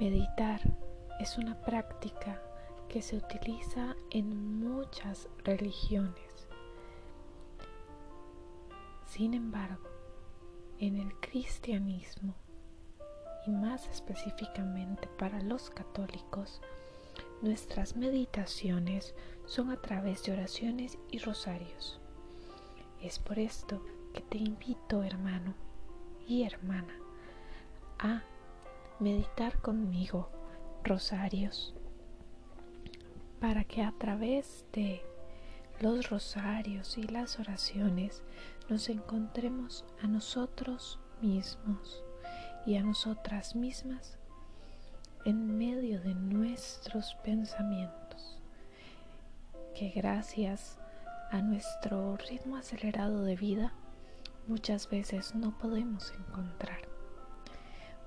Meditar es una práctica que se utiliza en muchas religiones. Sin embargo, en el cristianismo y más específicamente para los católicos, nuestras meditaciones son a través de oraciones y rosarios. Es por esto que te invito, hermano y hermana, a meditar conmigo rosarios para que a través de los rosarios y las oraciones nos encontremos a nosotros mismos y a nosotras mismas en medio de nuestros pensamientos, que gracias a nuestro ritmo acelerado de vida muchas veces no podemos encontrar.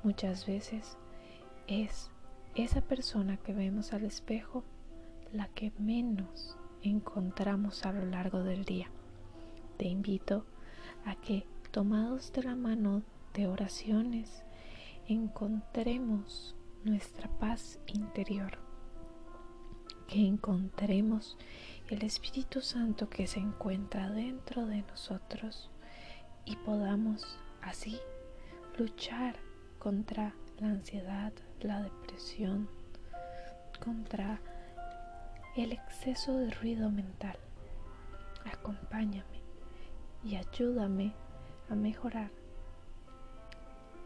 Muchas veces es esa persona que vemos al espejo la que menos encontramos a lo largo del día. Te invito a que, tomados de la mano de oraciones, encontremos nuestra paz interior, que encontremos el Espíritu Santo que se encuentra dentro de nosotros y podamos así luchar contra la ansiedad, la depresión, contra el exceso de ruido mental. Acompáñame y ayúdame a mejorar.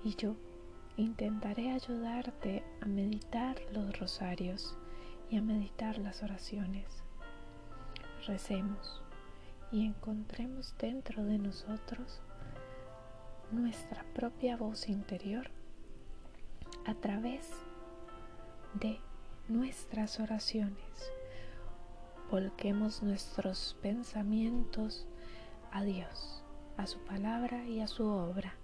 Y yo intentaré ayudarte a meditar los rosarios y a meditar las oraciones. Recemos y encontremos dentro de nosotros nuestra propia voz interior a través de nuestras oraciones. Volquemos nuestros pensamientos a Dios, a su palabra y a su obra.